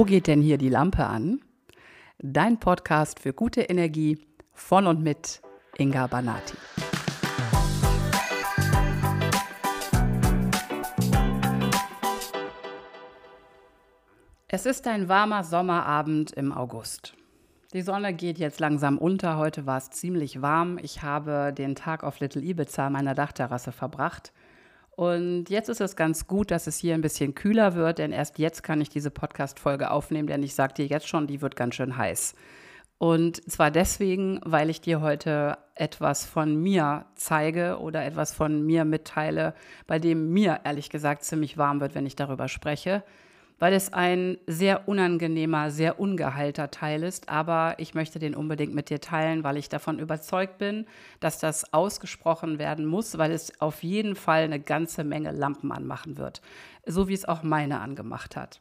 Wo geht denn hier die Lampe an? Dein Podcast für gute Energie von und mit Inga Banati. Es ist ein warmer Sommerabend im August. Die Sonne geht jetzt langsam unter. Heute war es ziemlich warm. Ich habe den Tag auf Little Ibiza, meiner Dachterrasse, verbracht. Und jetzt ist es ganz gut, dass es hier ein bisschen kühler wird, denn erst jetzt kann ich diese Podcast-Folge aufnehmen, denn ich sage dir jetzt schon, die wird ganz schön heiß. Und zwar deswegen, weil ich dir heute etwas von mir zeige oder etwas von mir mitteile, bei dem mir ehrlich gesagt ziemlich warm wird, wenn ich darüber spreche weil es ein sehr unangenehmer, sehr ungeheilter Teil ist. Aber ich möchte den unbedingt mit dir teilen, weil ich davon überzeugt bin, dass das ausgesprochen werden muss, weil es auf jeden Fall eine ganze Menge Lampen anmachen wird, so wie es auch meine angemacht hat.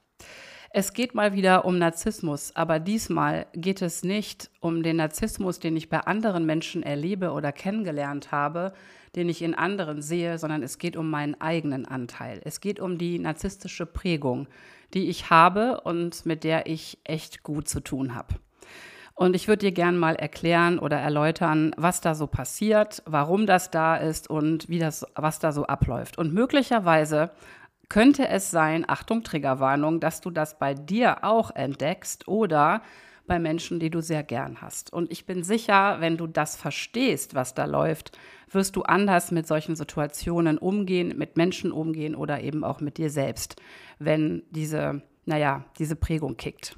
Es geht mal wieder um Narzissmus, aber diesmal geht es nicht um den Narzissmus, den ich bei anderen Menschen erlebe oder kennengelernt habe, den ich in anderen sehe, sondern es geht um meinen eigenen Anteil. Es geht um die narzisstische Prägung, die ich habe und mit der ich echt gut zu tun habe. Und ich würde dir gerne mal erklären oder erläutern, was da so passiert, warum das da ist und wie das, was da so abläuft. Und möglicherweise könnte es sein, Achtung, Triggerwarnung, dass du das bei dir auch entdeckst oder bei Menschen, die du sehr gern hast. Und ich bin sicher, wenn du das verstehst, was da läuft, wirst du anders mit solchen Situationen umgehen, mit Menschen umgehen oder eben auch mit dir selbst, wenn diese, naja, diese Prägung kickt.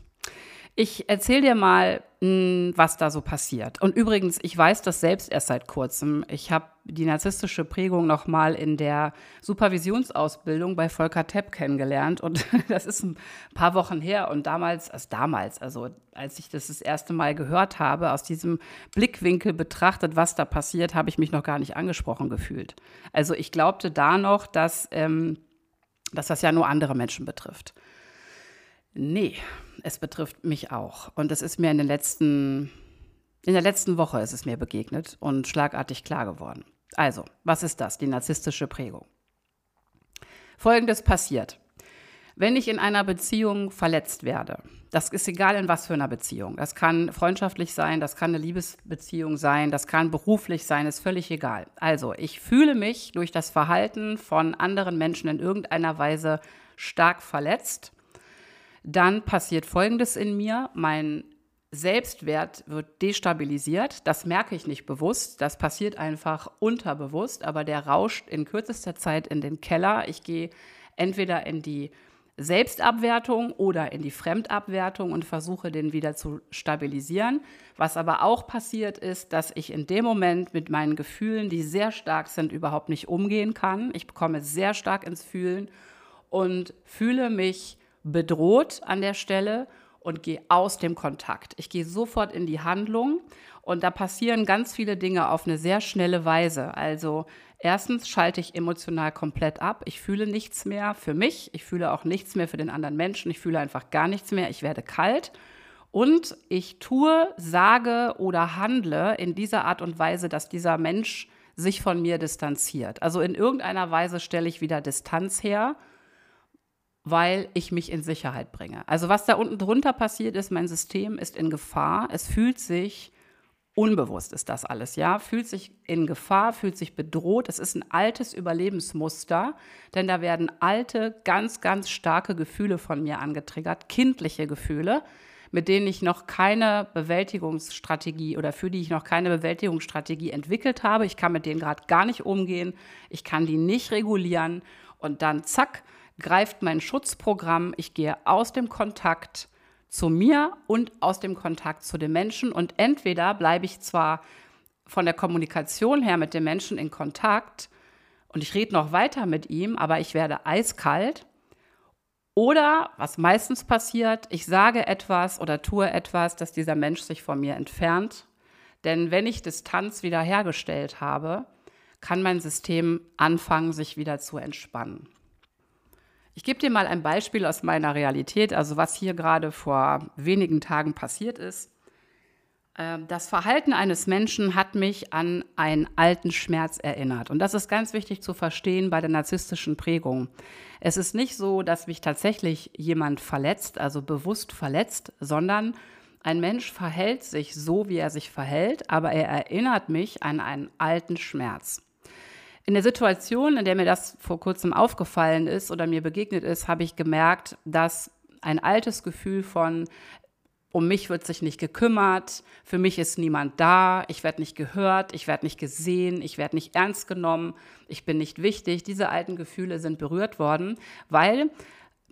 Ich erzähle dir mal, hm, was da so passiert. Und übrigens, ich weiß das selbst erst seit kurzem. Ich habe die narzisstische Prägung noch mal in der Supervisionsausbildung bei Volker Tepp kennengelernt. Und das ist ein paar Wochen her. Und damals, also damals, also als ich das das erste Mal gehört habe, aus diesem Blickwinkel betrachtet, was da passiert, habe ich mich noch gar nicht angesprochen gefühlt. Also ich glaubte da noch, dass, ähm, dass das ja nur andere Menschen betrifft. Nee, es betrifft mich auch. Und es ist mir in den letzten, in der letzten Woche ist es mir begegnet und schlagartig klar geworden. Also, was ist das, die narzisstische Prägung? Folgendes passiert. Wenn ich in einer Beziehung verletzt werde, das ist egal in was für einer Beziehung. Das kann freundschaftlich sein, das kann eine Liebesbeziehung sein, das kann beruflich sein, ist völlig egal. Also, ich fühle mich durch das Verhalten von anderen Menschen in irgendeiner Weise stark verletzt dann passiert Folgendes in mir. Mein Selbstwert wird destabilisiert. Das merke ich nicht bewusst. Das passiert einfach unterbewusst, aber der rauscht in kürzester Zeit in den Keller. Ich gehe entweder in die Selbstabwertung oder in die Fremdabwertung und versuche den wieder zu stabilisieren. Was aber auch passiert ist, dass ich in dem Moment mit meinen Gefühlen, die sehr stark sind, überhaupt nicht umgehen kann. Ich bekomme sehr stark ins Fühlen und fühle mich bedroht an der Stelle und gehe aus dem Kontakt. Ich gehe sofort in die Handlung und da passieren ganz viele Dinge auf eine sehr schnelle Weise. Also erstens schalte ich emotional komplett ab. Ich fühle nichts mehr für mich. Ich fühle auch nichts mehr für den anderen Menschen. Ich fühle einfach gar nichts mehr. Ich werde kalt. Und ich tue, sage oder handle in dieser Art und Weise, dass dieser Mensch sich von mir distanziert. Also in irgendeiner Weise stelle ich wieder Distanz her weil ich mich in Sicherheit bringe. Also was da unten drunter passiert ist, mein System ist in Gefahr. Es fühlt sich unbewusst ist das alles, ja, fühlt sich in Gefahr, fühlt sich bedroht. Es ist ein altes Überlebensmuster, denn da werden alte, ganz, ganz starke Gefühle von mir angetriggert, kindliche Gefühle, mit denen ich noch keine Bewältigungsstrategie oder für die ich noch keine Bewältigungsstrategie entwickelt habe. Ich kann mit denen gerade gar nicht umgehen, ich kann die nicht regulieren und dann zack, greift mein Schutzprogramm. Ich gehe aus dem Kontakt zu mir und aus dem Kontakt zu den Menschen. Und entweder bleibe ich zwar von der Kommunikation her mit dem Menschen in Kontakt und ich rede noch weiter mit ihm, aber ich werde eiskalt. Oder, was meistens passiert, ich sage etwas oder tue etwas, dass dieser Mensch sich von mir entfernt. Denn wenn ich Distanz wiederhergestellt habe, kann mein System anfangen, sich wieder zu entspannen. Ich gebe dir mal ein Beispiel aus meiner Realität, also was hier gerade vor wenigen Tagen passiert ist. Ähm, das Verhalten eines Menschen hat mich an einen alten Schmerz erinnert. Und das ist ganz wichtig zu verstehen bei der narzisstischen Prägung. Es ist nicht so, dass mich tatsächlich jemand verletzt, also bewusst verletzt, sondern ein Mensch verhält sich so, wie er sich verhält, aber er erinnert mich an einen alten Schmerz. In der Situation, in der mir das vor kurzem aufgefallen ist oder mir begegnet ist, habe ich gemerkt, dass ein altes Gefühl von um mich wird sich nicht gekümmert, für mich ist niemand da, ich werde nicht gehört, ich werde nicht gesehen, ich werde nicht ernst genommen, ich bin nicht wichtig. Diese alten Gefühle sind berührt worden, weil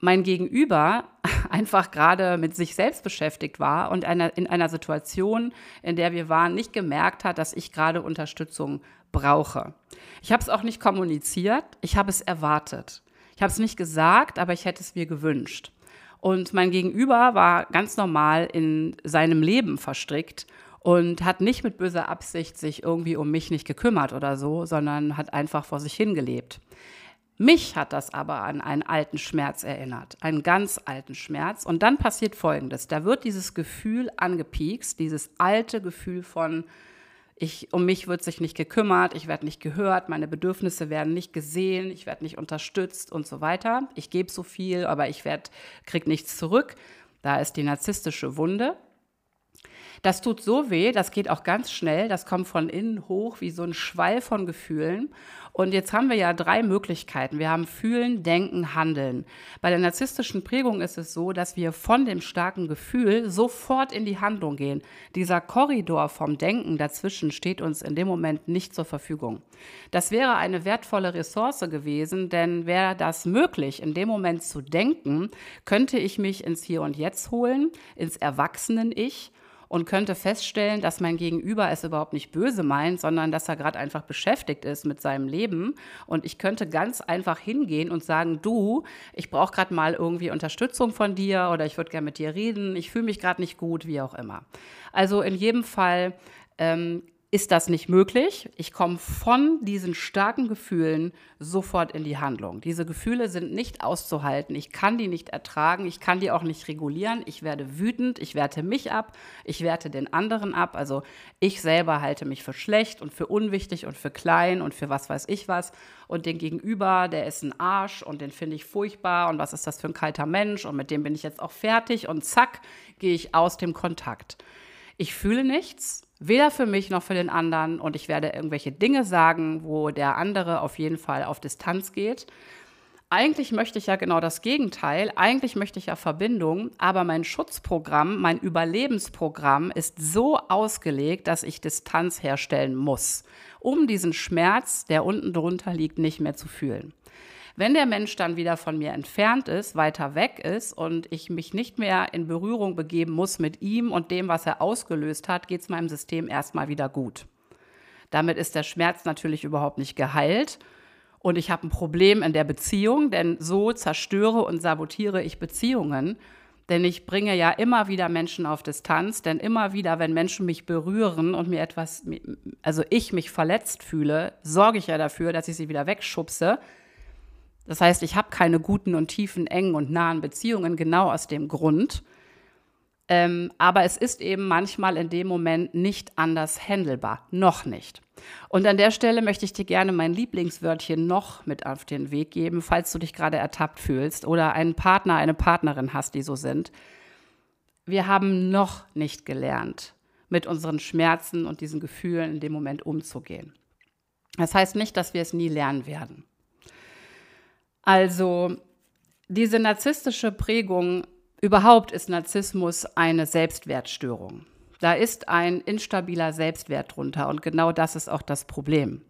mein Gegenüber einfach gerade mit sich selbst beschäftigt war und einer, in einer Situation, in der wir waren, nicht gemerkt hat, dass ich gerade Unterstützung brauche. Ich habe es auch nicht kommuniziert, ich habe es erwartet. Ich habe es nicht gesagt, aber ich hätte es mir gewünscht. Und mein Gegenüber war ganz normal in seinem Leben verstrickt und hat nicht mit böser Absicht sich irgendwie um mich nicht gekümmert oder so, sondern hat einfach vor sich hingelebt. Mich hat das aber an einen alten Schmerz erinnert, einen ganz alten Schmerz. Und dann passiert Folgendes. Da wird dieses Gefühl angepiekst, dieses alte Gefühl von, ich, um mich wird sich nicht gekümmert, ich werde nicht gehört, meine Bedürfnisse werden nicht gesehen, ich werde nicht unterstützt und so weiter. Ich gebe so viel, aber ich kriege nichts zurück. Da ist die narzisstische Wunde. Das tut so weh, das geht auch ganz schnell, das kommt von innen hoch wie so ein Schwall von Gefühlen. Und jetzt haben wir ja drei Möglichkeiten. Wir haben Fühlen, Denken, Handeln. Bei der narzisstischen Prägung ist es so, dass wir von dem starken Gefühl sofort in die Handlung gehen. Dieser Korridor vom Denken dazwischen steht uns in dem Moment nicht zur Verfügung. Das wäre eine wertvolle Ressource gewesen, denn wäre das möglich, in dem Moment zu denken, könnte ich mich ins Hier und Jetzt holen, ins Erwachsenen-Ich und könnte feststellen, dass mein Gegenüber es überhaupt nicht böse meint, sondern dass er gerade einfach beschäftigt ist mit seinem Leben. Und ich könnte ganz einfach hingehen und sagen, du, ich brauche gerade mal irgendwie Unterstützung von dir oder ich würde gerne mit dir reden, ich fühle mich gerade nicht gut, wie auch immer. Also in jedem Fall ähm, ist das nicht möglich. Ich komme von diesen starken Gefühlen sofort in die Handlung. Diese Gefühle sind nicht auszuhalten. Ich kann die nicht ertragen. Ich kann die auch nicht regulieren. Ich werde wütend. Ich werte mich ab. Ich werte den anderen ab. Also ich selber halte mich für schlecht und für unwichtig und für klein und für was weiß ich was. Und den Gegenüber, der ist ein Arsch und den finde ich furchtbar. Und was ist das für ein kalter Mensch? Und mit dem bin ich jetzt auch fertig. Und zack, gehe ich aus dem Kontakt. Ich fühle nichts Weder für mich noch für den anderen. Und ich werde irgendwelche Dinge sagen, wo der andere auf jeden Fall auf Distanz geht. Eigentlich möchte ich ja genau das Gegenteil. Eigentlich möchte ich ja Verbindung. Aber mein Schutzprogramm, mein Überlebensprogramm ist so ausgelegt, dass ich Distanz herstellen muss, um diesen Schmerz, der unten drunter liegt, nicht mehr zu fühlen. Wenn der Mensch dann wieder von mir entfernt ist, weiter weg ist und ich mich nicht mehr in Berührung begeben muss mit ihm und dem, was er ausgelöst hat, geht es meinem System erstmal wieder gut. Damit ist der Schmerz natürlich überhaupt nicht geheilt. Und ich habe ein Problem in der Beziehung, denn so zerstöre und sabotiere ich Beziehungen. Denn ich bringe ja immer wieder Menschen auf Distanz, denn immer wieder, wenn Menschen mich berühren und mir etwas, also ich mich verletzt fühle, sorge ich ja dafür, dass ich sie wieder wegschubse, das heißt, ich habe keine guten und tiefen, engen und nahen Beziehungen, genau aus dem Grund. Ähm, aber es ist eben manchmal in dem Moment nicht anders handelbar. Noch nicht. Und an der Stelle möchte ich dir gerne mein Lieblingswörtchen noch mit auf den Weg geben, falls du dich gerade ertappt fühlst oder einen Partner, eine Partnerin hast, die so sind. Wir haben noch nicht gelernt, mit unseren Schmerzen und diesen Gefühlen in dem Moment umzugehen. Das heißt nicht, dass wir es nie lernen werden. Also diese narzisstische Prägung, überhaupt ist Narzissmus eine Selbstwertstörung. Da ist ein instabiler Selbstwert drunter und genau das ist auch das Problem.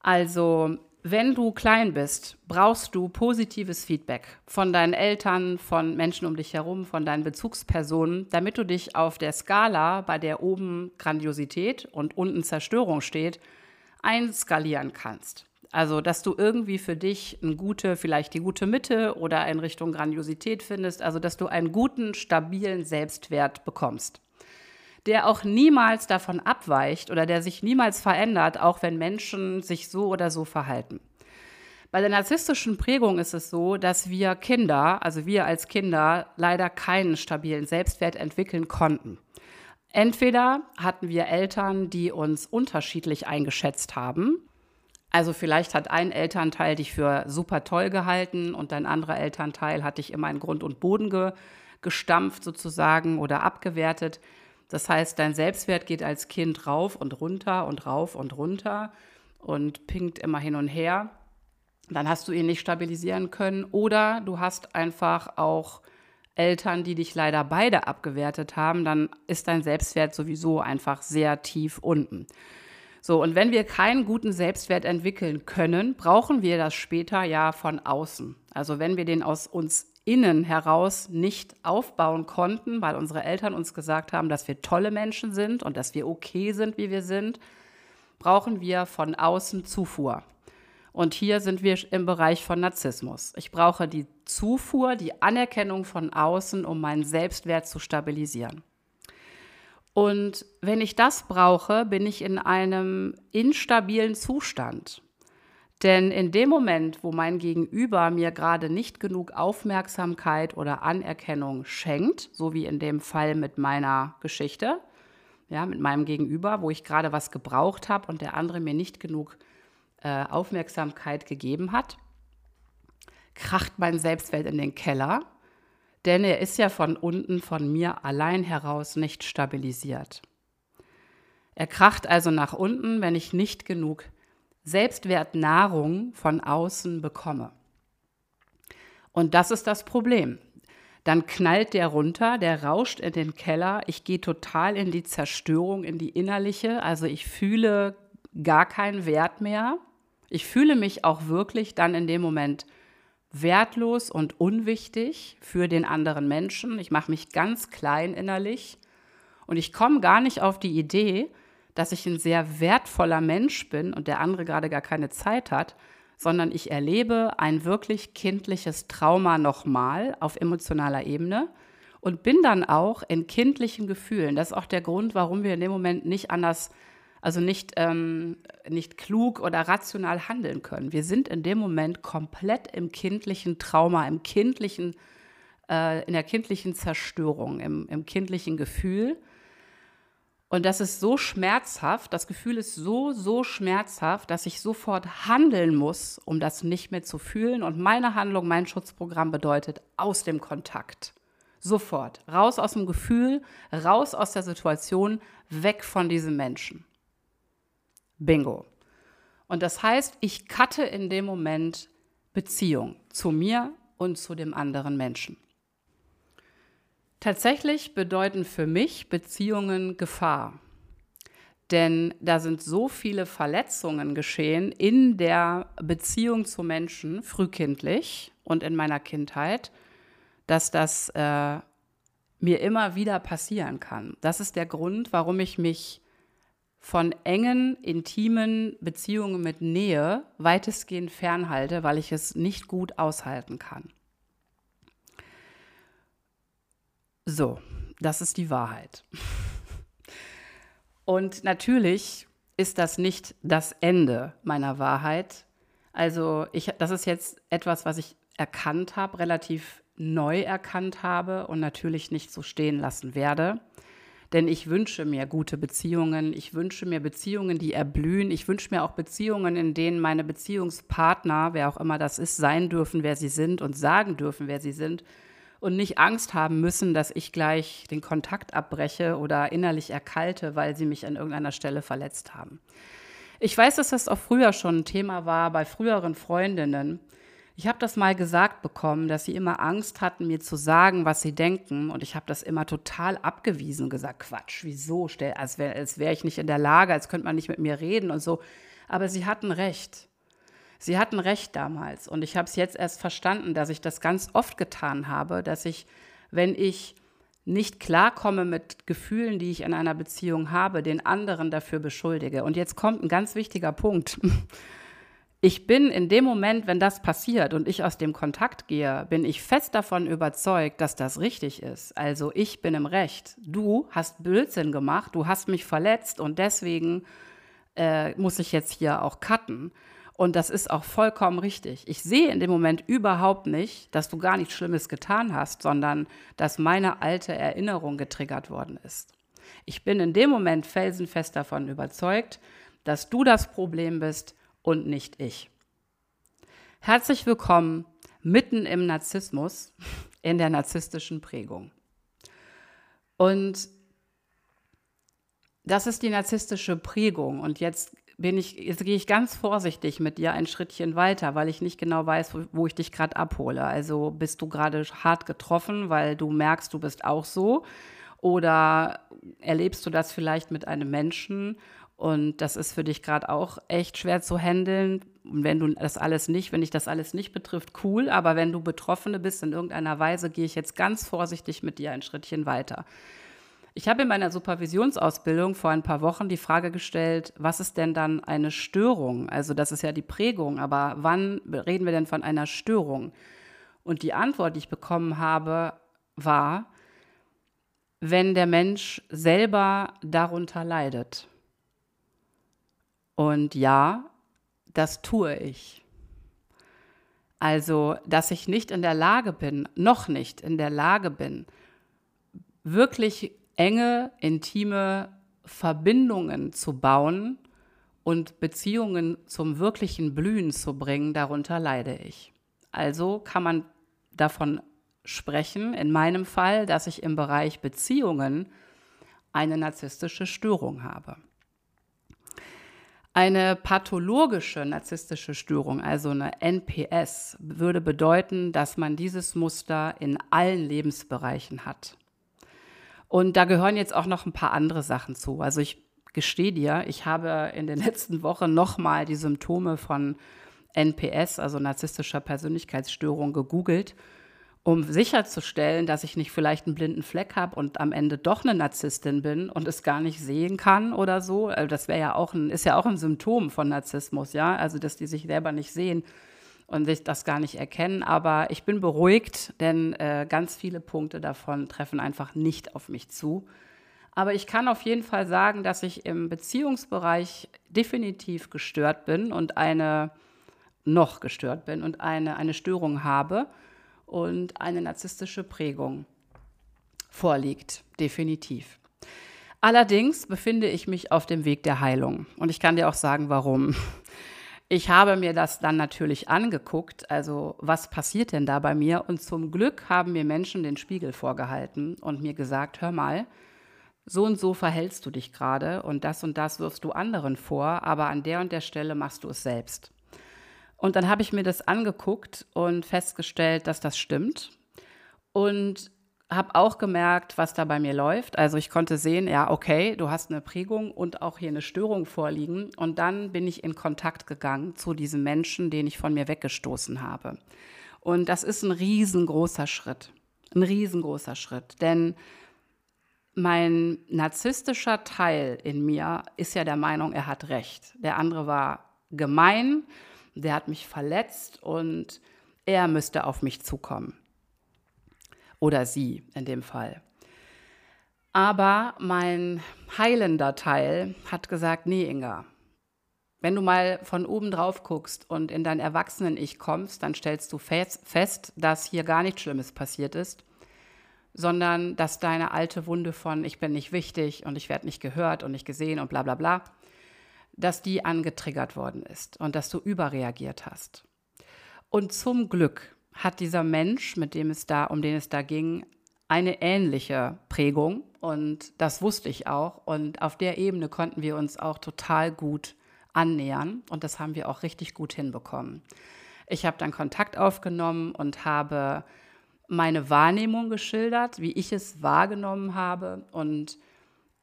Also, wenn du klein bist, brauchst du positives Feedback von deinen Eltern, von Menschen um dich herum, von deinen Bezugspersonen, damit du dich auf der Skala, bei der oben Grandiosität und unten Zerstörung steht, einskalieren kannst. Also, dass du irgendwie für dich eine gute, vielleicht die gute Mitte oder in Richtung Grandiosität findest, also dass du einen guten, stabilen Selbstwert bekommst, der auch niemals davon abweicht oder der sich niemals verändert, auch wenn Menschen sich so oder so verhalten. Bei der narzisstischen Prägung ist es so, dass wir Kinder, also wir als Kinder, leider keinen stabilen Selbstwert entwickeln konnten Entweder hatten wir Eltern, die uns unterschiedlich eingeschätzt haben. Also vielleicht hat ein Elternteil dich für super toll gehalten und dein anderer Elternteil hat dich immer in Grund und Boden ge gestampft sozusagen oder abgewertet. Das heißt, dein Selbstwert geht als Kind rauf und runter und rauf und runter und pinkt immer hin und her. Dann hast du ihn nicht stabilisieren können. Oder du hast einfach auch Eltern, die dich leider beide abgewertet haben. Dann ist dein Selbstwert sowieso einfach sehr tief unten. So, und wenn wir keinen guten Selbstwert entwickeln können, brauchen wir das später ja von außen. Also wenn wir den aus uns innen heraus nicht aufbauen konnten, weil unsere Eltern uns gesagt haben, dass wir tolle Menschen sind und dass wir okay sind, wie wir sind, brauchen wir von außen Zufuhr. Und hier sind wir im Bereich von Narzissmus. Ich brauche die Zufuhr, die Anerkennung von außen, um meinen Selbstwert zu stabilisieren. Und wenn ich das brauche, bin ich in einem instabilen Zustand. Denn in dem Moment, wo mein Gegenüber mir gerade nicht genug Aufmerksamkeit oder Anerkennung schenkt, so wie in dem Fall mit meiner Geschichte, ja, mit meinem Gegenüber, wo ich gerade was gebraucht habe und der andere mir nicht genug äh, Aufmerksamkeit gegeben hat, kracht mein Selbstwert in den Keller, denn er ist ja von unten von mir allein heraus nicht stabilisiert. Er kracht also nach unten, wenn ich nicht genug Selbstwertnahrung von außen bekomme. Und das ist das Problem dann knallt der runter, der rauscht in den Keller. Ich gehe total in die Zerstörung, in die innerliche. Also ich fühle gar keinen Wert mehr. Ich fühle mich auch wirklich dann in dem Moment wertlos und unwichtig für den anderen Menschen. Ich mache mich ganz klein innerlich und ich komme gar nicht auf die Idee, dass ich ein sehr wertvoller Mensch bin und der andere gerade gar keine Zeit hat, sondern ich erlebe ein wirklich kindliches Trauma nochmal auf emotionaler Ebene und bin dann auch in kindlichen Gefühlen. Das ist auch der Grund, warum wir in dem Moment nicht anders, also nicht, ähm, nicht klug oder rational handeln können. Wir sind in dem Moment komplett im kindlichen Trauma, im kindlichen, äh, in der kindlichen Zerstörung, im, im kindlichen Gefühl und das ist so schmerzhaft, das Gefühl ist so, so schmerzhaft, dass ich sofort handeln muss, um das nicht mehr zu fühlen. Und meine Handlung, mein Schutzprogramm bedeutet aus dem Kontakt. Sofort. Raus aus dem Gefühl, raus aus der Situation, weg von diesem Menschen. Bingo. Und das heißt, ich cutte in dem Moment Beziehung zu mir und zu dem anderen Menschen. Tatsächlich bedeuten für mich Beziehungen Gefahr. Denn da sind so viele Verletzungen geschehen in der Beziehung zu Menschen, frühkindlich und in meiner Kindheit, dass das äh, mir immer wieder passieren kann. Das ist der Grund, warum ich mich von engen, intimen Beziehungen mit Nähe weitestgehend fernhalte, weil ich es nicht gut aushalten kann. So, das ist die Wahrheit. Und natürlich ist das nicht das Ende meiner Wahrheit. Also ich, das ist jetzt etwas, was ich erkannt habe, relativ neu erkannt habe und natürlich nicht so stehen lassen werde. Denn ich wünsche mir gute Beziehungen, ich wünsche mir Beziehungen, die erblühen, ich wünsche mir auch Beziehungen, in denen meine Beziehungspartner, wer auch immer das ist, sein dürfen, wer sie sind und sagen dürfen, wer sie sind und nicht Angst haben müssen, dass ich gleich den Kontakt abbreche oder innerlich erkalte, weil sie mich an irgendeiner Stelle verletzt haben. Ich weiß, dass das auch früher schon ein Thema war bei früheren Freundinnen. Ich habe das mal gesagt bekommen, dass sie immer Angst hatten, mir zu sagen, was sie denken. Und ich habe das immer total abgewiesen und gesagt, Quatsch, wieso? Als wäre wär ich nicht in der Lage, als könnte man nicht mit mir reden und so. Aber sie hatten recht. Sie hatten recht damals und ich habe es jetzt erst verstanden, dass ich das ganz oft getan habe, dass ich, wenn ich nicht klarkomme mit Gefühlen, die ich in einer Beziehung habe, den anderen dafür beschuldige. Und jetzt kommt ein ganz wichtiger Punkt. Ich bin in dem Moment, wenn das passiert und ich aus dem Kontakt gehe, bin ich fest davon überzeugt, dass das richtig ist. Also ich bin im Recht. Du hast Blödsinn gemacht, du hast mich verletzt und deswegen äh, muss ich jetzt hier auch cutten. Und das ist auch vollkommen richtig. Ich sehe in dem Moment überhaupt nicht, dass du gar nichts Schlimmes getan hast, sondern dass meine alte Erinnerung getriggert worden ist. Ich bin in dem Moment felsenfest davon überzeugt, dass du das Problem bist und nicht ich. Herzlich willkommen mitten im Narzissmus, in der narzisstischen Prägung. Und das ist die narzisstische Prägung. Und jetzt bin ich, jetzt gehe ich ganz vorsichtig mit dir ein Schrittchen weiter, weil ich nicht genau weiß, wo, wo ich dich gerade abhole. Also bist du gerade hart getroffen, weil du merkst, du bist auch so. Oder erlebst du das vielleicht mit einem Menschen und das ist für dich gerade auch echt schwer zu handeln. Und wenn du das alles nicht, wenn dich das alles nicht betrifft, cool. Aber wenn du Betroffene bist in irgendeiner Weise, gehe ich jetzt ganz vorsichtig mit dir ein Schrittchen weiter. Ich habe in meiner Supervisionsausbildung vor ein paar Wochen die Frage gestellt, was ist denn dann eine Störung? Also das ist ja die Prägung, aber wann reden wir denn von einer Störung? Und die Antwort, die ich bekommen habe, war, wenn der Mensch selber darunter leidet. Und ja, das tue ich. Also, dass ich nicht in der Lage bin, noch nicht in der Lage bin, wirklich enge, intime Verbindungen zu bauen und Beziehungen zum wirklichen Blühen zu bringen, darunter leide ich. Also kann man davon sprechen, in meinem Fall, dass ich im Bereich Beziehungen eine narzisstische Störung habe. Eine pathologische narzisstische Störung, also eine NPS, würde bedeuten, dass man dieses Muster in allen Lebensbereichen hat. Und da gehören jetzt auch noch ein paar andere Sachen zu. Also ich gestehe dir, ich habe in den letzten Wochen nochmal die Symptome von NPS, also narzisstischer Persönlichkeitsstörung, gegoogelt, um sicherzustellen, dass ich nicht vielleicht einen blinden Fleck habe und am Ende doch eine Narzisstin bin und es gar nicht sehen kann oder so. Also das wäre ja auch ein, ist ja auch ein Symptom von Narzissmus, ja. Also dass die sich selber nicht sehen und sich das gar nicht erkennen. Aber ich bin beruhigt, denn äh, ganz viele Punkte davon treffen einfach nicht auf mich zu. Aber ich kann auf jeden Fall sagen, dass ich im Beziehungsbereich definitiv gestört bin und eine noch gestört bin und eine, eine Störung habe und eine narzisstische Prägung vorliegt, definitiv. Allerdings befinde ich mich auf dem Weg der Heilung und ich kann dir auch sagen, warum. Ich habe mir das dann natürlich angeguckt, also was passiert denn da bei mir? Und zum Glück haben mir Menschen den Spiegel vorgehalten und mir gesagt, hör mal, so und so verhältst du dich gerade und das und das wirfst du anderen vor, aber an der und der Stelle machst du es selbst. Und dann habe ich mir das angeguckt und festgestellt, dass das stimmt. Und habe auch gemerkt, was da bei mir läuft. Also ich konnte sehen, ja, okay, du hast eine Prägung und auch hier eine Störung vorliegen. Und dann bin ich in Kontakt gegangen zu diesem Menschen, den ich von mir weggestoßen habe. Und das ist ein riesengroßer Schritt. Ein riesengroßer Schritt. Denn mein narzisstischer Teil in mir ist ja der Meinung, er hat recht. Der andere war gemein, der hat mich verletzt und er müsste auf mich zukommen. Oder sie in dem Fall. Aber mein heilender Teil hat gesagt, nee, Inga, wenn du mal von oben drauf guckst und in dein Erwachsenen-Ich kommst, dann stellst du fest, dass hier gar nichts Schlimmes passiert ist, sondern dass deine alte Wunde von ich bin nicht wichtig und ich werde nicht gehört und nicht gesehen und bla bla bla, dass die angetriggert worden ist und dass du überreagiert hast. Und zum Glück hat dieser Mensch, mit dem es da, um den es da ging, eine ähnliche Prägung und das wusste ich auch und auf der Ebene konnten wir uns auch total gut annähern und das haben wir auch richtig gut hinbekommen. Ich habe dann Kontakt aufgenommen und habe meine Wahrnehmung geschildert, wie ich es wahrgenommen habe und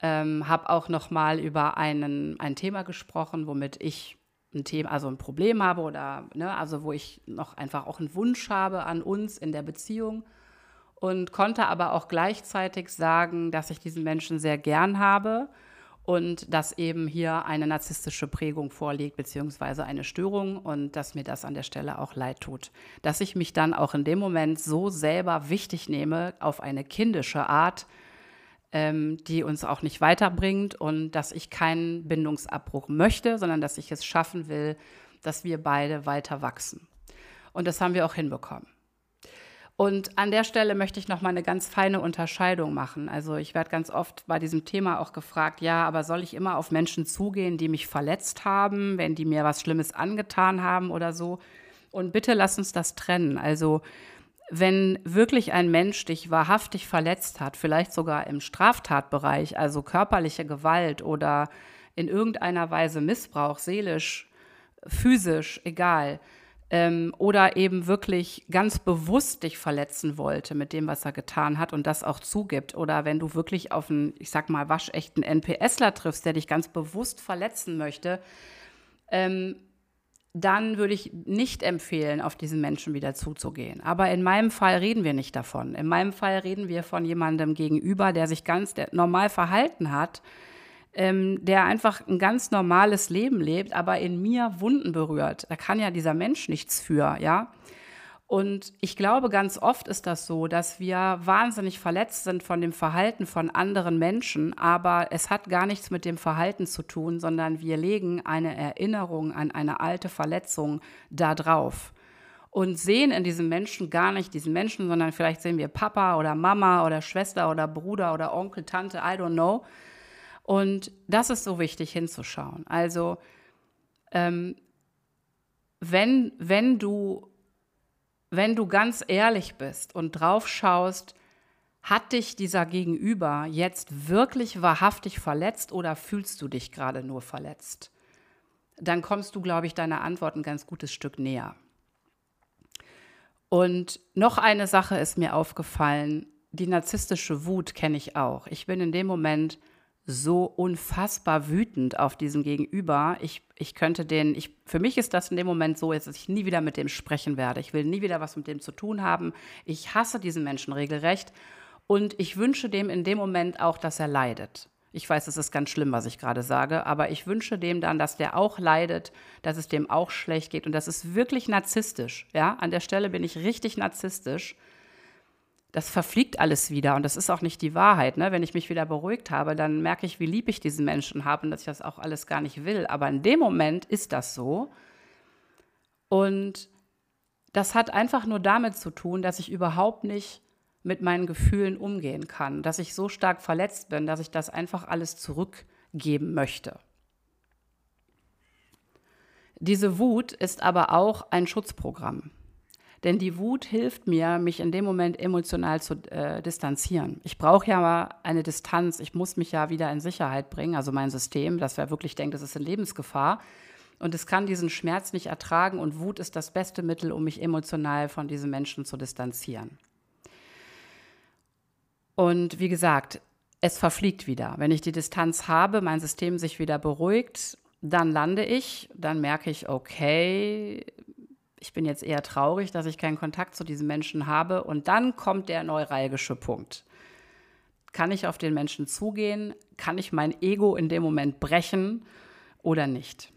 ähm, habe auch noch mal über einen, ein Thema gesprochen, womit ich ein Thema, also ein Problem habe oder ne, also wo ich noch einfach auch einen Wunsch habe an uns in der Beziehung und konnte aber auch gleichzeitig sagen, dass ich diesen Menschen sehr gern habe und dass eben hier eine narzisstische Prägung vorliegt, beziehungsweise eine Störung und dass mir das an der Stelle auch leid tut. Dass ich mich dann auch in dem Moment so selber wichtig nehme, auf eine kindische Art, ähm, die uns auch nicht weiterbringt und dass ich keinen Bindungsabbruch möchte, sondern dass ich es schaffen will, dass wir beide weiter wachsen. Und das haben wir auch hinbekommen. Und an der Stelle möchte ich noch mal eine ganz feine Unterscheidung machen. Also ich werde ganz oft bei diesem Thema auch gefragt, ja, aber soll ich immer auf Menschen zugehen, die mich verletzt haben, wenn die mir was Schlimmes angetan haben oder so? Und bitte lass uns das trennen. Also wenn wirklich ein Mensch dich wahrhaftig verletzt hat, vielleicht sogar im Straftatbereich, also körperliche Gewalt oder in irgendeiner Weise Missbrauch, seelisch, physisch, egal, ähm, oder eben wirklich ganz bewusst dich verletzen wollte mit dem, was er getan hat und das auch zugibt. Oder wenn du wirklich auf einen, ich sag mal, waschechten NPSler triffst, der dich ganz bewusst verletzen möchte, ähm, dann würde ich nicht empfehlen, auf diesen Menschen wieder zuzugehen. Aber in meinem Fall reden wir nicht davon. In meinem Fall reden wir von jemandem gegenüber, der sich ganz normal verhalten hat, ähm, der einfach ein ganz normales Leben lebt, aber in mir Wunden berührt. Da kann ja dieser Mensch nichts für, ja. Und ich glaube, ganz oft ist das so, dass wir wahnsinnig verletzt sind von dem Verhalten von anderen Menschen, aber es hat gar nichts mit dem Verhalten zu tun, sondern wir legen eine Erinnerung an eine alte Verletzung da drauf und sehen in diesem Menschen gar nicht diesen Menschen, sondern vielleicht sehen wir Papa oder Mama oder Schwester oder Bruder oder Onkel, Tante, I don't know. Und das ist so wichtig hinzuschauen. Also, ähm, wenn, wenn, du, wenn du ganz ehrlich bist und drauf schaust, hat dich dieser Gegenüber jetzt wirklich wahrhaftig verletzt oder fühlst du dich gerade nur verletzt? Dann kommst du, glaube ich, deiner Antwort ein ganz gutes Stück näher. Und noch eine Sache ist mir aufgefallen. Die narzisstische Wut kenne ich auch. Ich bin in dem Moment so unfassbar wütend auf diesen Gegenüber. Ich, ich könnte den, ich, für mich ist das in dem Moment so, dass ich nie wieder mit dem sprechen werde. Ich will nie wieder was mit dem zu tun haben. Ich hasse diesen Menschen regelrecht und ich wünsche dem in dem Moment auch, dass er leidet. Ich weiß, es ist ganz schlimm, was ich gerade sage, aber ich wünsche dem dann, dass der auch leidet, dass es dem auch schlecht geht und das ist wirklich narzisstisch. Ja, an der Stelle bin ich richtig narzisstisch das verfliegt alles wieder und das ist auch nicht die Wahrheit. Ne? Wenn ich mich wieder beruhigt habe, dann merke ich, wie lieb ich diesen Menschen habe und dass ich das auch alles gar nicht will. Aber in dem Moment ist das so. Und das hat einfach nur damit zu tun, dass ich überhaupt nicht mit meinen Gefühlen umgehen kann, dass ich so stark verletzt bin, dass ich das einfach alles zurückgeben möchte. Diese Wut ist aber auch ein Schutzprogramm. Denn die Wut hilft mir, mich in dem Moment emotional zu äh, distanzieren. Ich brauche ja eine Distanz. Ich muss mich ja wieder in Sicherheit bringen, also mein System, dass wer wirklich denkt, es ist in Lebensgefahr. Und es kann diesen Schmerz nicht ertragen. Und Wut ist das beste Mittel, um mich emotional von diesem Menschen zu distanzieren. Und wie gesagt, es verfliegt wieder. Wenn ich die Distanz habe, mein System sich wieder beruhigt, dann lande ich, dann merke ich, okay, ich bin jetzt eher traurig, dass ich keinen Kontakt zu diesem Menschen habe. Und dann kommt der neuralgische Punkt. Kann ich auf den Menschen zugehen? Kann ich mein Ego in dem Moment brechen oder nicht?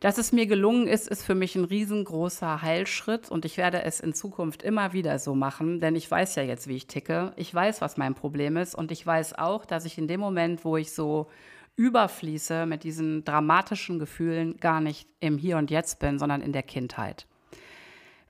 Dass es mir gelungen ist, ist für mich ein riesengroßer Heilschritt und ich werde es in Zukunft immer wieder so machen, denn ich weiß ja jetzt, wie ich ticke. Ich weiß, was mein Problem ist und ich weiß auch, dass ich in dem Moment, wo ich so überfließe mit diesen dramatischen Gefühlen, gar nicht im Hier und Jetzt bin, sondern in der Kindheit.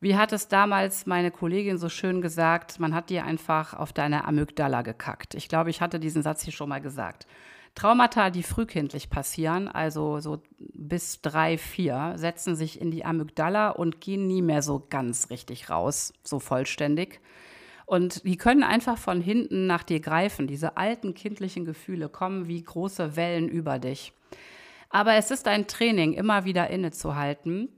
Wie hat es damals meine Kollegin so schön gesagt, man hat dir einfach auf deine Amygdala gekackt. Ich glaube, ich hatte diesen Satz hier schon mal gesagt. Traumata, die frühkindlich passieren, also so bis drei, vier, setzen sich in die Amygdala und gehen nie mehr so ganz richtig raus, so vollständig. Und die können einfach von hinten nach dir greifen. Diese alten kindlichen Gefühle kommen wie große Wellen über dich. Aber es ist ein Training, immer wieder innezuhalten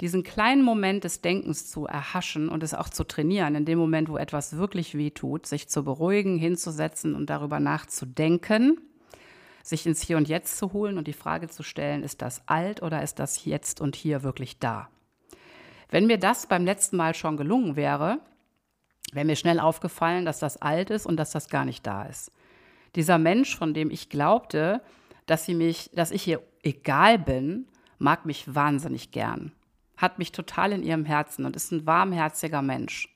diesen kleinen Moment des Denkens zu erhaschen und es auch zu trainieren, in dem Moment, wo etwas wirklich weh tut, sich zu beruhigen, hinzusetzen und darüber nachzudenken, sich ins Hier und Jetzt zu holen und die Frage zu stellen, ist das alt oder ist das jetzt und hier wirklich da? Wenn mir das beim letzten Mal schon gelungen wäre, wäre mir schnell aufgefallen, dass das alt ist und dass das gar nicht da ist. Dieser Mensch, von dem ich glaubte, dass, sie mich, dass ich ihr egal bin, mag mich wahnsinnig gern hat mich total in ihrem Herzen und ist ein warmherziger Mensch.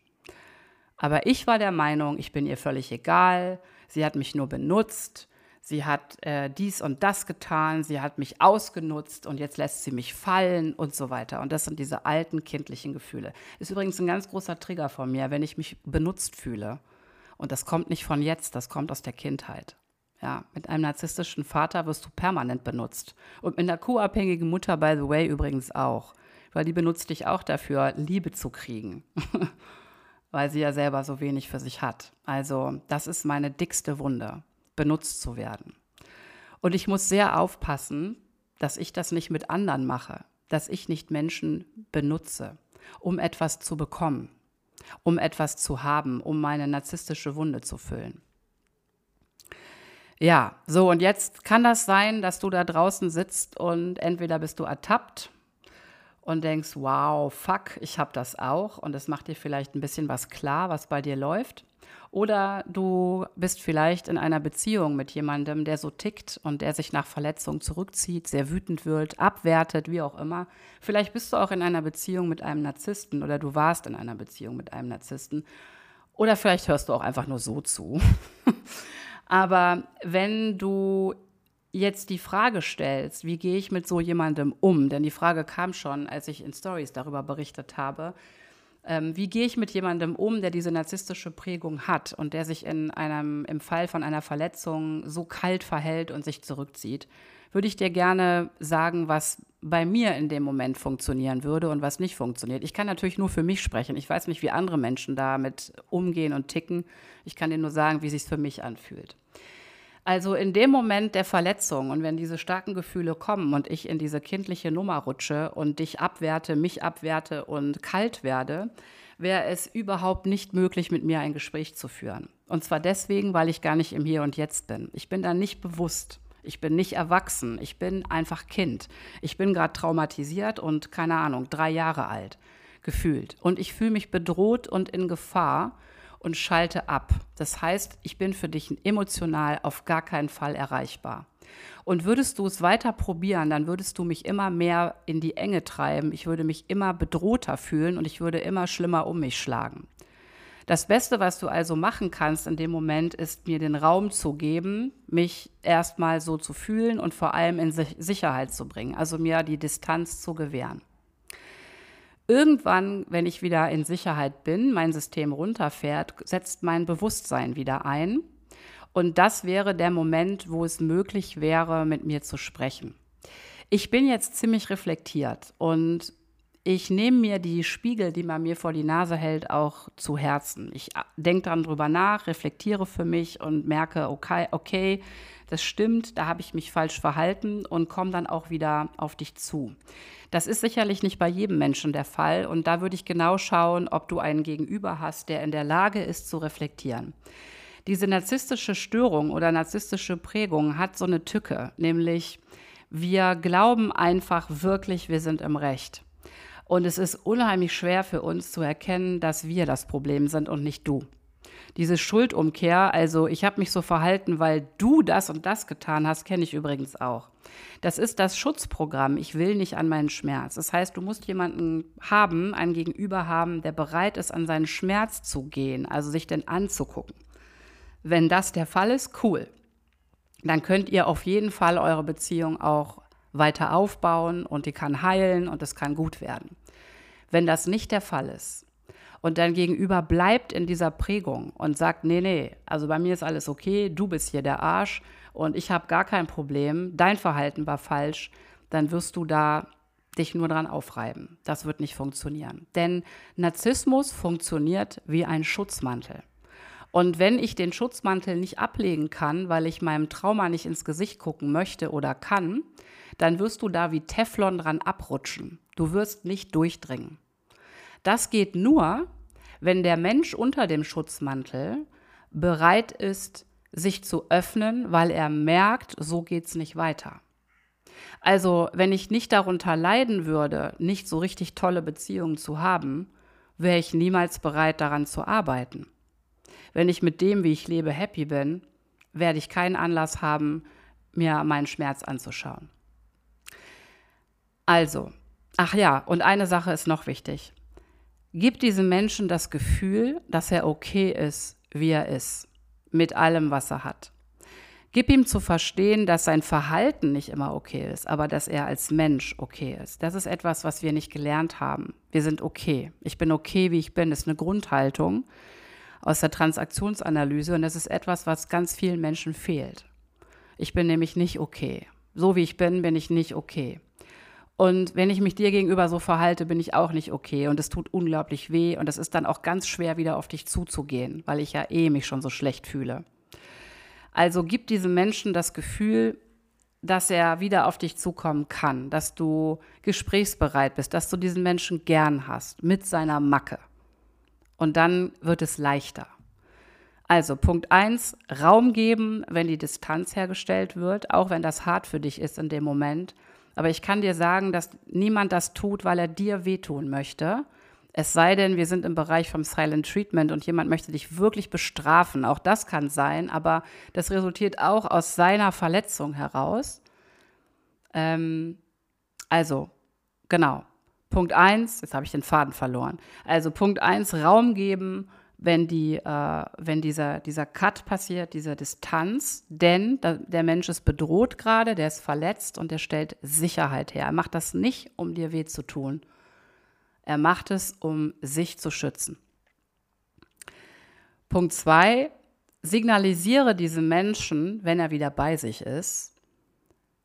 Aber ich war der Meinung, ich bin ihr völlig egal, sie hat mich nur benutzt, sie hat äh, dies und das getan, sie hat mich ausgenutzt und jetzt lässt sie mich fallen und so weiter. Und das sind diese alten kindlichen Gefühle. Ist übrigens ein ganz großer Trigger von mir, wenn ich mich benutzt fühle. Und das kommt nicht von jetzt, das kommt aus der Kindheit. Ja, mit einem narzisstischen Vater wirst du permanent benutzt. Und mit einer co-abhängigen Mutter, by the way, übrigens auch. Weil die benutzt dich auch dafür, Liebe zu kriegen. weil sie ja selber so wenig für sich hat. Also, das ist meine dickste Wunde benutzt zu werden. Und ich muss sehr aufpassen, dass ich das nicht mit anderen mache, dass ich nicht Menschen benutze, um etwas zu bekommen, um etwas zu haben, um meine narzisstische Wunde zu füllen. Ja, so und jetzt kann das sein, dass du da draußen sitzt und entweder bist du ertappt und denkst, wow, fuck, ich habe das auch und es macht dir vielleicht ein bisschen was klar, was bei dir läuft. Oder du bist vielleicht in einer Beziehung mit jemandem, der so tickt und der sich nach Verletzung zurückzieht, sehr wütend wird, abwertet, wie auch immer. Vielleicht bist du auch in einer Beziehung mit einem Narzissten oder du warst in einer Beziehung mit einem Narzissten. Oder vielleicht hörst du auch einfach nur so zu. Aber wenn du jetzt die Frage stellst, wie gehe ich mit so jemandem um, denn die Frage kam schon, als ich in Stories darüber berichtet habe, ähm, wie gehe ich mit jemandem um, der diese narzisstische Prägung hat und der sich in einem, im Fall von einer Verletzung so kalt verhält und sich zurückzieht? Würde ich dir gerne sagen, was bei mir in dem Moment funktionieren würde und was nicht funktioniert. Ich kann natürlich nur für mich sprechen. Ich weiß nicht, wie andere Menschen damit umgehen und ticken. Ich kann dir nur sagen, wie es sich für mich anfühlt. Also in dem Moment der Verletzung und wenn diese starken Gefühle kommen und ich in diese kindliche Nummer rutsche und dich abwerte, mich abwerte und kalt werde, wäre es überhaupt nicht möglich, mit mir ein Gespräch zu führen. Und zwar deswegen, weil ich gar nicht im Hier und Jetzt bin. Ich bin da nicht bewusst. Ich bin nicht erwachsen. Ich bin einfach Kind. Ich bin gerade traumatisiert und keine Ahnung, drei Jahre alt gefühlt. Und ich fühle mich bedroht und in Gefahr und schalte ab. Das heißt, ich bin für dich emotional auf gar keinen Fall erreichbar. Und würdest du es weiter probieren, dann würdest du mich immer mehr in die Enge treiben. Ich würde mich immer bedrohter fühlen und ich würde immer schlimmer um mich schlagen. Das Beste, was du also machen kannst in dem Moment, ist mir den Raum zu geben, mich erstmal so zu fühlen und vor allem in Sicherheit zu bringen, also mir die Distanz zu gewähren. Irgendwann, wenn ich wieder in Sicherheit bin, mein System runterfährt, setzt mein Bewusstsein wieder ein. Und das wäre der Moment, wo es möglich wäre, mit mir zu sprechen. Ich bin jetzt ziemlich reflektiert und ich nehme mir die Spiegel, die man mir vor die Nase hält, auch zu Herzen. Ich denke dann drüber nach, reflektiere für mich und merke, okay, okay, das stimmt, da habe ich mich falsch verhalten und komme dann auch wieder auf dich zu. Das ist sicherlich nicht bei jedem Menschen der Fall und da würde ich genau schauen, ob du einen Gegenüber hast, der in der Lage ist zu reflektieren. Diese narzisstische Störung oder narzisstische Prägung hat so eine Tücke, nämlich wir glauben einfach wirklich, wir sind im Recht. Und es ist unheimlich schwer für uns zu erkennen, dass wir das Problem sind und nicht du diese Schuldumkehr, also ich habe mich so verhalten, weil du das und das getan hast, kenne ich übrigens auch. Das ist das Schutzprogramm. Ich will nicht an meinen Schmerz. Das heißt, du musst jemanden haben, einen Gegenüber haben, der bereit ist, an seinen Schmerz zu gehen, also sich denn anzugucken. Wenn das der Fall ist, cool. Dann könnt ihr auf jeden Fall eure Beziehung auch weiter aufbauen und die kann heilen und es kann gut werden. Wenn das nicht der Fall ist, und dein Gegenüber bleibt in dieser Prägung und sagt, nee, nee, also bei mir ist alles okay, du bist hier der Arsch und ich habe gar kein Problem, dein Verhalten war falsch, dann wirst du da dich nur dran aufreiben. Das wird nicht funktionieren. Denn Narzissmus funktioniert wie ein Schutzmantel. Und wenn ich den Schutzmantel nicht ablegen kann, weil ich meinem Trauma nicht ins Gesicht gucken möchte oder kann, dann wirst du da wie Teflon dran abrutschen. Du wirst nicht durchdringen. Das geht nur, wenn der Mensch unter dem Schutzmantel bereit ist, sich zu öffnen, weil er merkt, so geht es nicht weiter. Also, wenn ich nicht darunter leiden würde, nicht so richtig tolle Beziehungen zu haben, wäre ich niemals bereit, daran zu arbeiten. Wenn ich mit dem, wie ich lebe, happy bin, werde ich keinen Anlass haben, mir meinen Schmerz anzuschauen. Also, ach ja, und eine Sache ist noch wichtig. Gib diesem Menschen das Gefühl, dass er okay ist, wie er ist, mit allem, was er hat. Gib ihm zu verstehen, dass sein Verhalten nicht immer okay ist, aber dass er als Mensch okay ist. Das ist etwas, was wir nicht gelernt haben. Wir sind okay. Ich bin okay, wie ich bin. Das ist eine Grundhaltung aus der Transaktionsanalyse und das ist etwas, was ganz vielen Menschen fehlt. Ich bin nämlich nicht okay. So wie ich bin, bin ich nicht okay. Und wenn ich mich dir gegenüber so verhalte, bin ich auch nicht okay. Und es tut unglaublich weh. Und es ist dann auch ganz schwer, wieder auf dich zuzugehen, weil ich ja eh mich schon so schlecht fühle. Also gib diesem Menschen das Gefühl, dass er wieder auf dich zukommen kann, dass du gesprächsbereit bist, dass du diesen Menschen gern hast mit seiner Macke. Und dann wird es leichter. Also Punkt 1, Raum geben, wenn die Distanz hergestellt wird, auch wenn das hart für dich ist in dem Moment. Aber ich kann dir sagen, dass niemand das tut, weil er dir wehtun möchte, es sei denn, wir sind im Bereich vom Silent Treatment und jemand möchte dich wirklich bestrafen. Auch das kann sein, aber das resultiert auch aus seiner Verletzung heraus. Ähm, also, genau. Punkt 1, jetzt habe ich den Faden verloren. Also Punkt 1, Raum geben, wenn, die, äh, wenn dieser, dieser Cut passiert, diese Distanz, denn da, der Mensch ist bedroht gerade, der ist verletzt und der stellt Sicherheit her. Er macht das nicht, um dir weh zu tun er macht es, um sich zu schützen. Punkt zwei, signalisiere diesem Menschen, wenn er wieder bei sich ist,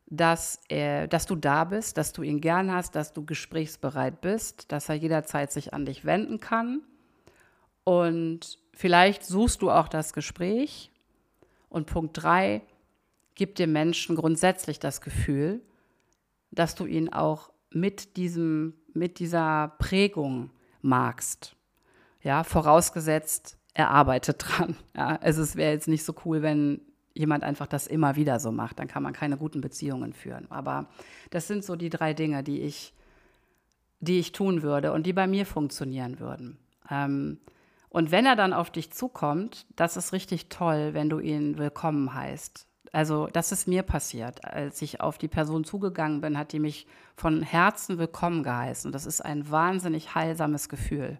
dass, er, dass du da bist, dass du ihn gern hast, dass du gesprächsbereit bist, dass er jederzeit sich an dich wenden kann. Und vielleicht suchst du auch das Gespräch. Und Punkt drei, gib dem Menschen grundsätzlich das Gefühl, dass du ihn auch mit diesem mit dieser Prägung magst. Ja, vorausgesetzt, er arbeitet dran. Ja, also es wäre jetzt nicht so cool, wenn jemand einfach das immer wieder so macht. Dann kann man keine guten Beziehungen führen. Aber das sind so die drei Dinge, die ich, die ich tun würde und die bei mir funktionieren würden. Ähm, und wenn er dann auf dich zukommt, das ist richtig toll, wenn du ihn willkommen heißt. Also das ist mir passiert. Als ich auf die Person zugegangen bin, hat die mich von Herzen willkommen geheißen. Das ist ein wahnsinnig heilsames Gefühl.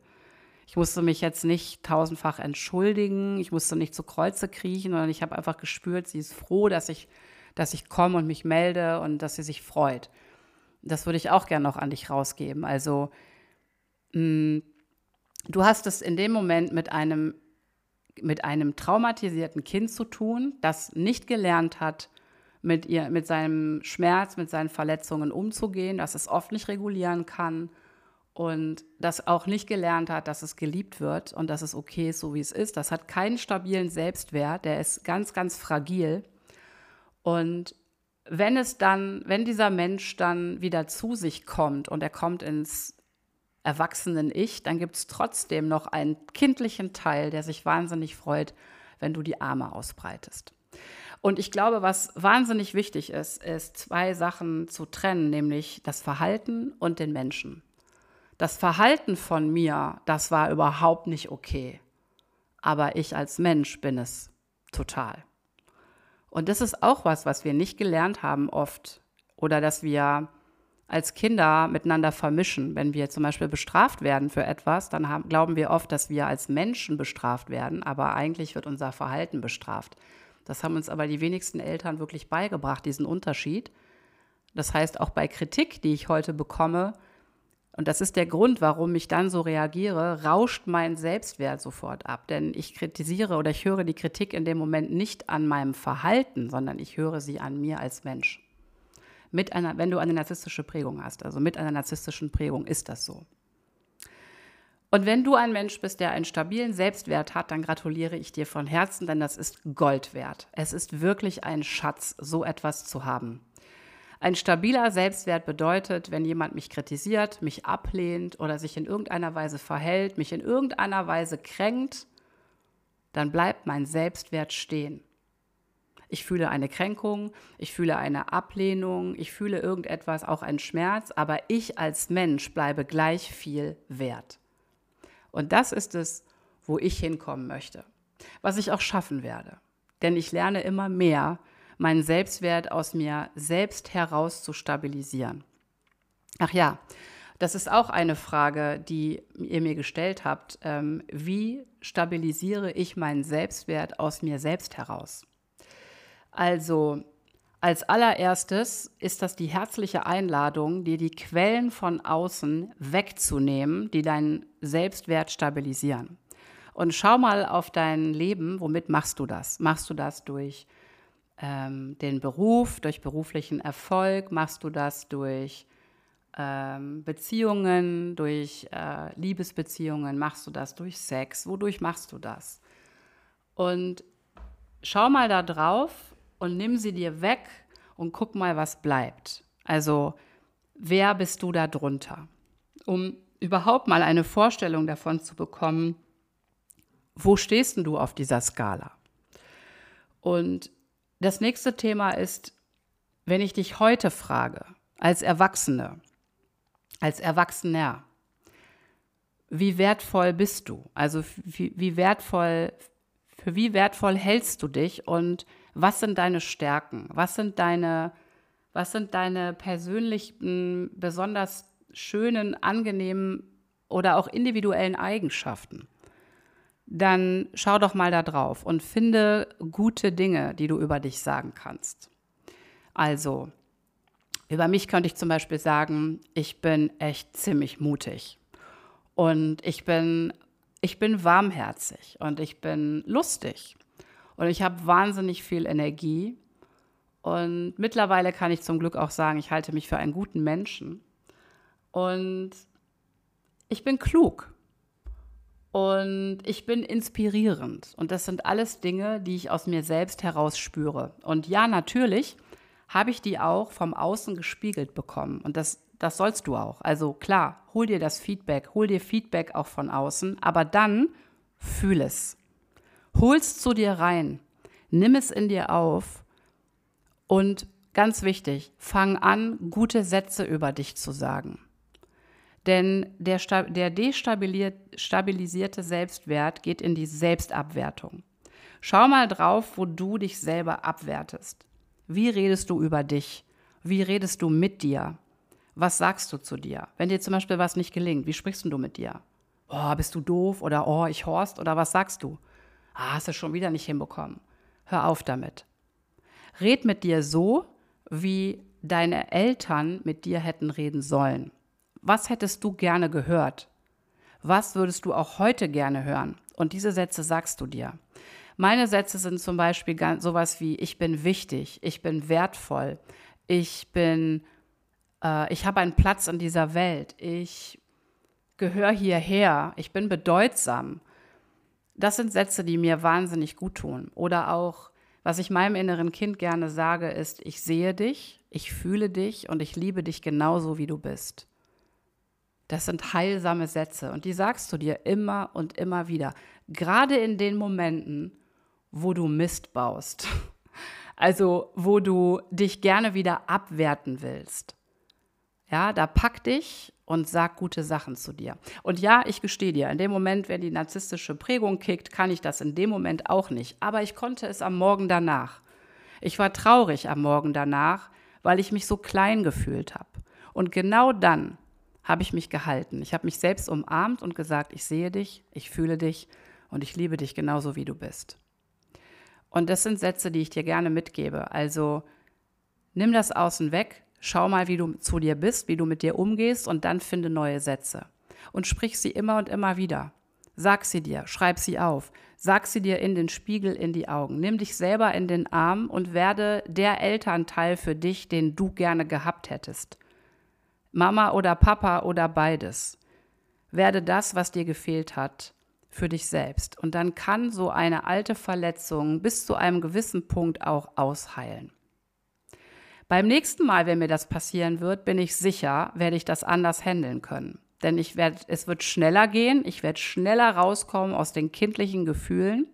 Ich musste mich jetzt nicht tausendfach entschuldigen, ich musste nicht zu Kreuze kriechen, sondern ich habe einfach gespürt, sie ist froh, dass ich, dass ich komme und mich melde und dass sie sich freut. Das würde ich auch gerne noch an dich rausgeben. Also mh, mm, du hast es in dem Moment mit einem mit einem traumatisierten Kind zu tun, das nicht gelernt hat, mit, ihr, mit seinem Schmerz, mit seinen Verletzungen umzugehen, das es oft nicht regulieren kann und das auch nicht gelernt hat, dass es geliebt wird und dass es okay ist, so wie es ist. Das hat keinen stabilen Selbstwert, der ist ganz, ganz fragil. Und wenn es dann, wenn dieser Mensch dann wieder zu sich kommt und er kommt ins erwachsenen Ich, dann gibt es trotzdem noch einen kindlichen Teil, der sich wahnsinnig freut, wenn du die Arme ausbreitest. Und ich glaube, was wahnsinnig wichtig ist, ist zwei Sachen zu trennen, nämlich das Verhalten und den Menschen. Das Verhalten von mir, das war überhaupt nicht okay. Aber ich als Mensch bin es total. Und das ist auch was, was wir nicht gelernt haben oft. Oder dass wir als Kinder miteinander vermischen. Wenn wir zum Beispiel bestraft werden für etwas, dann haben, glauben wir oft, dass wir als Menschen bestraft werden, aber eigentlich wird unser Verhalten bestraft. Das haben uns aber die wenigsten Eltern wirklich beigebracht, diesen Unterschied. Das heißt, auch bei Kritik, die ich heute bekomme, und das ist der Grund, warum ich dann so reagiere, rauscht mein Selbstwert sofort ab. Denn ich kritisiere oder ich höre die Kritik in dem Moment nicht an meinem Verhalten, sondern ich höre sie an mir als Mensch mit einer, wenn du eine narzisstische Prägung hast. Also mit einer narzisstischen Prägung ist das so. Und wenn du ein Mensch bist, der einen stabilen Selbstwert hat, dann gratuliere ich dir von Herzen, denn das ist Gold wert. Es ist wirklich ein Schatz, so etwas zu haben. Ein stabiler Selbstwert bedeutet, wenn jemand mich kritisiert, mich ablehnt oder sich in irgendeiner Weise verhält, mich in irgendeiner Weise kränkt, dann bleibt mein Selbstwert stehen. Ich fühle eine Kränkung, ich fühle eine Ablehnung, ich fühle irgendetwas, auch einen Schmerz, aber ich als Mensch bleibe gleich viel wert. Und das ist es, wo ich hinkommen möchte, was ich auch schaffen werde. Denn ich lerne immer mehr, meinen Selbstwert aus mir selbst heraus zu stabilisieren. Ach ja, das ist auch eine Frage, die ihr mir gestellt habt. Ähm, wie stabilisiere ich meinen Selbstwert aus mir selbst heraus? Also als allererstes ist das die herzliche Einladung, dir die Quellen von außen wegzunehmen, die deinen Selbstwert stabilisieren. Und schau mal auf dein Leben, womit machst du das? Machst du das durch ähm, den Beruf, durch beruflichen Erfolg? Machst du das durch ähm, Beziehungen, durch äh, Liebesbeziehungen? Machst du das durch Sex? Wodurch machst du das? Und schau mal da drauf und nimm sie dir weg und guck mal, was bleibt. Also, wer bist du da drunter? Um überhaupt mal eine Vorstellung davon zu bekommen, wo stehst du auf dieser Skala? Und das nächste Thema ist, wenn ich dich heute frage, als Erwachsene, als Erwachsener, wie wertvoll bist du? Also wie, wie wertvoll, für wie wertvoll hältst du dich und was sind deine Stärken? Was sind deine, was sind deine persönlichen, besonders schönen, angenehmen oder auch individuellen Eigenschaften? Dann schau doch mal da drauf und finde gute Dinge, die du über dich sagen kannst. Also, über mich könnte ich zum Beispiel sagen, ich bin echt ziemlich mutig. Und ich bin, ich bin warmherzig und ich bin lustig. Und ich habe wahnsinnig viel Energie. Und mittlerweile kann ich zum Glück auch sagen, ich halte mich für einen guten Menschen. Und ich bin klug. Und ich bin inspirierend. Und das sind alles Dinge, die ich aus mir selbst heraus spüre. Und ja, natürlich habe ich die auch vom Außen gespiegelt bekommen. Und das, das sollst du auch. Also klar, hol dir das Feedback, hol dir Feedback auch von außen, aber dann fühl es. Hol's zu dir rein, nimm es in dir auf und ganz wichtig, fang an, gute Sätze über dich zu sagen. Denn der, der destabilisierte Selbstwert geht in die Selbstabwertung. Schau mal drauf, wo du dich selber abwertest. Wie redest du über dich? Wie redest du mit dir? Was sagst du zu dir? Wenn dir zum Beispiel was nicht gelingt, wie sprichst du mit dir? Oh, bist du doof? Oder oh, ich horst? Oder was sagst du? Ah, hast du schon wieder nicht hinbekommen. Hör auf damit. Red mit dir so, wie deine Eltern mit dir hätten reden sollen. Was hättest du gerne gehört? Was würdest du auch heute gerne hören? Und diese Sätze sagst du dir. Meine Sätze sind zum Beispiel sowas wie, ich bin wichtig, ich bin wertvoll, ich bin, äh, ich habe einen Platz in dieser Welt, ich gehöre hierher, ich bin bedeutsam, das sind Sätze, die mir wahnsinnig gut tun. Oder auch, was ich meinem inneren Kind gerne sage, ist, ich sehe dich, ich fühle dich und ich liebe dich genauso, wie du bist. Das sind heilsame Sätze und die sagst du dir immer und immer wieder. Gerade in den Momenten, wo du Mist baust. Also, wo du dich gerne wieder abwerten willst. Ja, da pack dich und sag gute Sachen zu dir. Und ja, ich gestehe dir, in dem Moment, wenn die narzisstische Prägung kickt, kann ich das in dem Moment auch nicht. Aber ich konnte es am Morgen danach. Ich war traurig am Morgen danach, weil ich mich so klein gefühlt habe. Und genau dann habe ich mich gehalten. Ich habe mich selbst umarmt und gesagt, ich sehe dich, ich fühle dich und ich liebe dich genauso, wie du bist. Und das sind Sätze, die ich dir gerne mitgebe. Also nimm das Außen weg, Schau mal, wie du zu dir bist, wie du mit dir umgehst und dann finde neue Sätze. Und sprich sie immer und immer wieder. Sag sie dir, schreib sie auf, sag sie dir in den Spiegel in die Augen. Nimm dich selber in den Arm und werde der Elternteil für dich, den du gerne gehabt hättest. Mama oder Papa oder beides. Werde das, was dir gefehlt hat, für dich selbst. Und dann kann so eine alte Verletzung bis zu einem gewissen Punkt auch ausheilen. Beim nächsten Mal, wenn mir das passieren wird, bin ich sicher, werde ich das anders handeln können. Denn ich werde, es wird schneller gehen, ich werde schneller rauskommen aus den kindlichen Gefühlen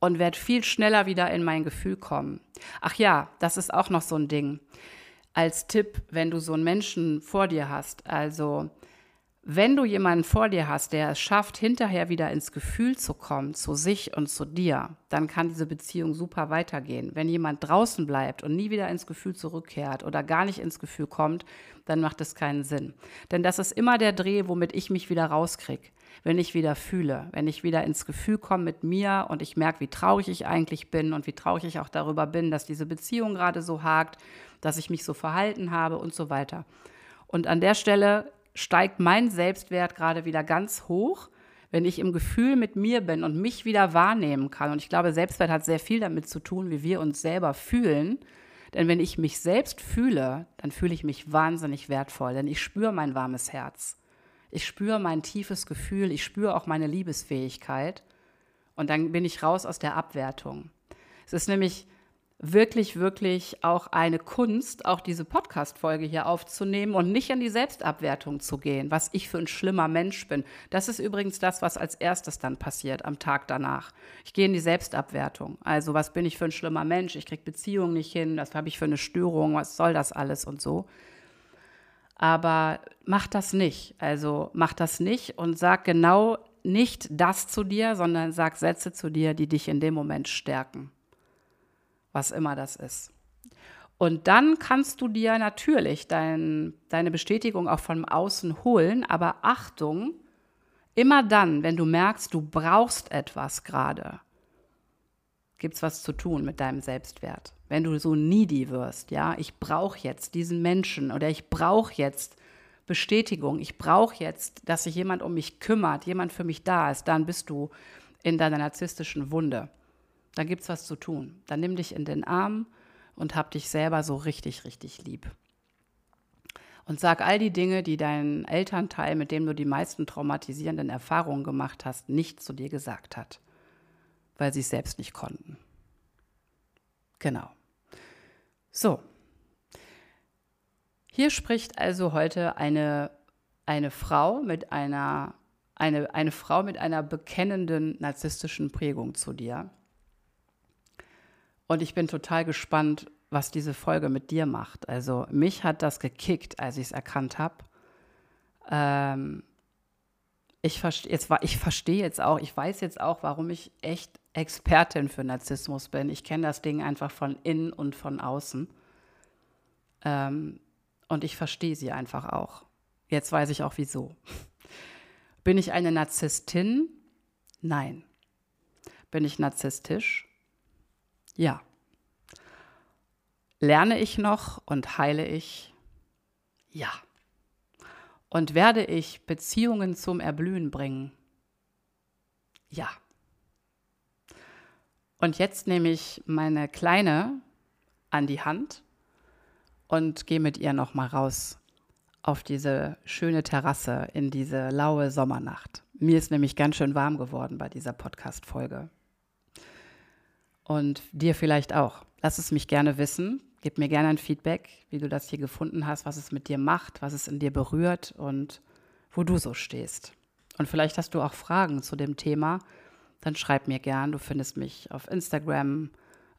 und werde viel schneller wieder in mein Gefühl kommen. Ach ja, das ist auch noch so ein Ding. Als Tipp, wenn du so einen Menschen vor dir hast, also wenn du jemanden vor dir hast, der es schafft, hinterher wieder ins Gefühl zu kommen, zu sich und zu dir, dann kann diese Beziehung super weitergehen. Wenn jemand draußen bleibt und nie wieder ins Gefühl zurückkehrt oder gar nicht ins Gefühl kommt, dann macht es keinen Sinn. Denn das ist immer der Dreh, womit ich mich wieder rauskriege. Wenn ich wieder fühle, wenn ich wieder ins Gefühl komme mit mir und ich merke, wie traurig ich eigentlich bin und wie traurig ich auch darüber bin, dass diese Beziehung gerade so hakt, dass ich mich so verhalten habe und so weiter. Und an der Stelle steigt mein Selbstwert gerade wieder ganz hoch, wenn ich im Gefühl mit mir bin und mich wieder wahrnehmen kann. Und ich glaube, Selbstwert hat sehr viel damit zu tun, wie wir uns selber fühlen. Denn wenn ich mich selbst fühle, dann fühle ich mich wahnsinnig wertvoll, denn ich spüre mein warmes Herz. Ich spüre mein tiefes Gefühl, ich spüre auch meine Liebesfähigkeit. Und dann bin ich raus aus der Abwertung. Es ist nämlich wirklich, wirklich auch eine Kunst, auch diese Podcast-Folge hier aufzunehmen und nicht in die Selbstabwertung zu gehen, was ich für ein schlimmer Mensch bin. Das ist übrigens das, was als erstes dann passiert am Tag danach. Ich gehe in die Selbstabwertung. Also, was bin ich für ein schlimmer Mensch? Ich kriege Beziehungen nicht hin, was habe ich für eine Störung, was soll das alles und so. Aber mach das nicht. Also, mach das nicht und sag genau nicht das zu dir, sondern sag Sätze zu dir, die dich in dem Moment stärken was immer das ist. Und dann kannst du dir natürlich dein, deine Bestätigung auch von außen holen, aber Achtung, immer dann, wenn du merkst, du brauchst etwas gerade, gibt es was zu tun mit deinem Selbstwert. Wenn du so needy wirst, ja, ich brauche jetzt diesen Menschen oder ich brauche jetzt Bestätigung, ich brauche jetzt, dass sich jemand um mich kümmert, jemand für mich da ist, dann bist du in deiner narzisstischen Wunde dann gibt es was zu tun. Dann nimm dich in den Arm und hab dich selber so richtig, richtig lieb. Und sag all die Dinge, die dein Elternteil, mit dem du die meisten traumatisierenden Erfahrungen gemacht hast, nicht zu dir gesagt hat, weil sie es selbst nicht konnten. Genau. So. Hier spricht also heute eine, eine Frau mit einer, eine, eine Frau mit einer bekennenden narzisstischen Prägung zu dir und ich bin total gespannt, was diese Folge mit dir macht. Also mich hat das gekickt, als ich es erkannt habe. Ähm, ich verstehe jetzt, ich verstehe jetzt auch, ich weiß jetzt auch, warum ich echt Expertin für Narzissmus bin. Ich kenne das Ding einfach von innen und von außen. Ähm, und ich verstehe sie einfach auch. Jetzt weiß ich auch wieso. Bin ich eine Narzisstin? Nein. Bin ich narzisstisch? Ja. Lerne ich noch und heile ich? Ja. Und werde ich Beziehungen zum Erblühen bringen? Ja. Und jetzt nehme ich meine Kleine an die Hand und gehe mit ihr noch mal raus auf diese schöne Terrasse in diese laue Sommernacht. Mir ist nämlich ganz schön warm geworden bei dieser Podcast-Folge. Und dir vielleicht auch. Lass es mich gerne wissen. Gib mir gerne ein Feedback, wie du das hier gefunden hast, was es mit dir macht, was es in dir berührt und wo du so stehst. Und vielleicht hast du auch Fragen zu dem Thema, dann schreib mir gern. Du findest mich auf Instagram,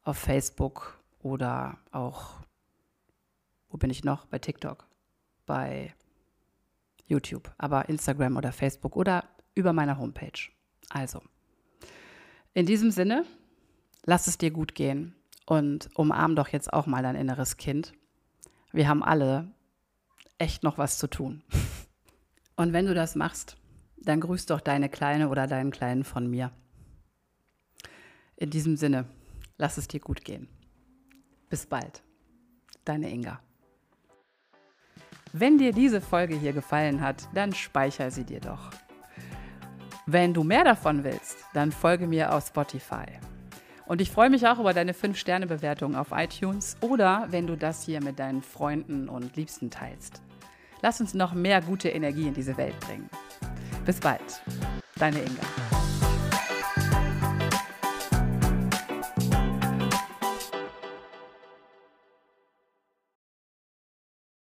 auf Facebook oder auch, wo bin ich noch? Bei TikTok, bei YouTube, aber Instagram oder Facebook oder über meine Homepage. Also, in diesem Sinne, lass es dir gut gehen und umarm doch jetzt auch mal dein inneres Kind. Wir haben alle echt noch was zu tun. Und wenn du das machst, dann grüß doch deine Kleine oder deinen Kleinen von mir. In diesem Sinne, lass es dir gut gehen. Bis bald. Deine Inga. Wenn dir diese Folge hier gefallen hat, dann speicher sie dir doch. Wenn du mehr davon willst, dann folge mir auf Spotify. Und ich freue mich auch über deine 5-Sterne-Bewertung auf iTunes oder wenn du das hier mit deinen Freunden und Liebsten teilst. Lass uns noch mehr gute Energie in diese Welt bringen. Bis bald, deine Inga.